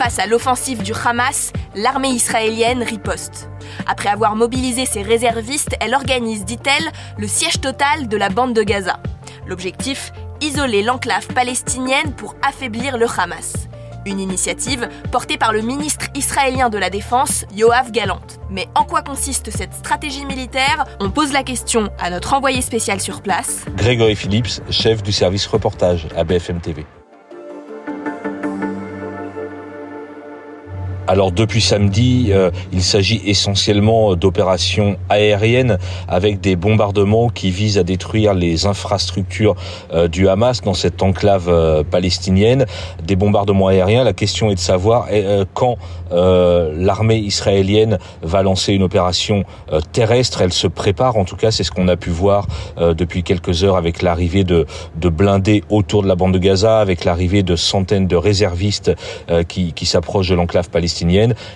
Face à l'offensive du Hamas, l'armée israélienne riposte. Après avoir mobilisé ses réservistes, elle organise, dit-elle, le siège total de la bande de Gaza. L'objectif Isoler l'enclave palestinienne pour affaiblir le Hamas. Une initiative portée par le ministre israélien de la Défense, Yoav Galant. Mais en quoi consiste cette stratégie militaire? On pose la question à notre envoyé spécial sur place. Grégory Phillips, chef du service reportage à BFM TV. Alors depuis samedi, euh, il s'agit essentiellement d'opérations aériennes avec des bombardements qui visent à détruire les infrastructures euh, du Hamas dans cette enclave euh, palestinienne. Des bombardements aériens. La question est de savoir quand l'armée israélienne va lancer une opération terrestre. Elle se prépare. En tout cas, c'est ce qu'on a pu voir depuis quelques heures avec l'arrivée de, blindés autour de la bande de Gaza, avec l'arrivée de centaines de réservistes qui s'approchent de l'enclave palestinienne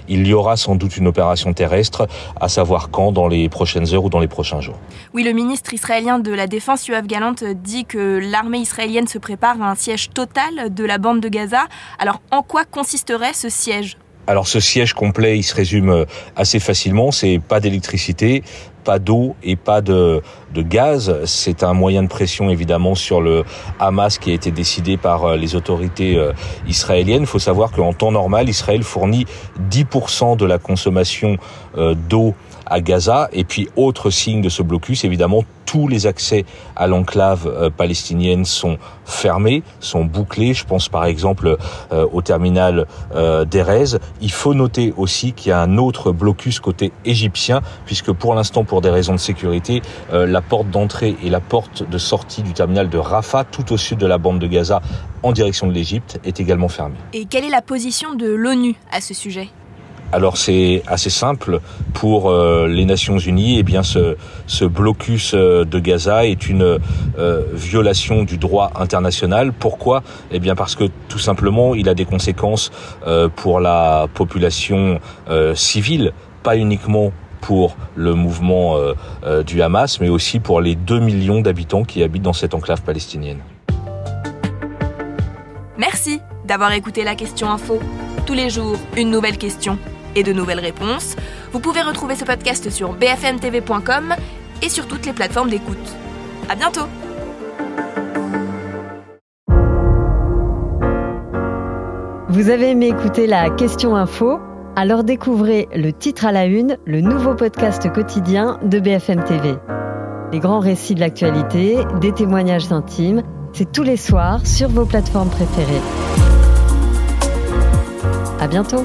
il y aura sans doute une opération terrestre, à savoir quand, dans les prochaines heures ou dans les prochains jours. Oui, le ministre israélien de la Défense, Yoav Galant, dit que l'armée israélienne se prépare à un siège total de la bande de Gaza. Alors, en quoi consisterait ce siège? Alors ce siège complet, il se résume assez facilement. C'est pas d'électricité, pas d'eau et pas de, de gaz. C'est un moyen de pression évidemment sur le Hamas qui a été décidé par euh, les autorités euh, israéliennes. Il faut savoir qu'en temps normal, Israël fournit 10% de la consommation euh, d'eau à Gaza. Et puis, autre signe de ce blocus, évidemment, tous les accès à l'enclave euh, palestinienne sont fermés, sont bouclés. Je pense par exemple euh, au terminal euh, d'Erez. Il faut noter aussi qu'il y a un autre blocus côté égyptien, puisque pour l'instant, pour des raisons de sécurité, la porte d'entrée et la porte de sortie du terminal de Rafah, tout au sud de la bande de Gaza, en direction de l'Égypte, est également fermée. Et quelle est la position de l'ONU à ce sujet? Alors c'est assez simple pour euh, les Nations Unies. Eh bien, ce, blocus euh, de Gaza est une euh, violation du droit international. Pourquoi? Eh bien, parce que tout simplement, il a des conséquences pour la population civile, pas uniquement pour le mouvement du Hamas, mais aussi pour les 2 millions d'habitants qui habitent dans cette enclave palestinienne. Merci d'avoir écouté la question info. Tous les jours, une nouvelle question et de nouvelles réponses. Vous pouvez retrouver ce podcast sur bfmtv.com et sur toutes les plateformes d'écoute. À bientôt! Vous avez aimé écouter la question info? Alors découvrez le titre à la une, le nouveau podcast quotidien de BFM TV. Les grands récits de l'actualité, des témoignages intimes, c'est tous les soirs sur vos plateformes préférées. À bientôt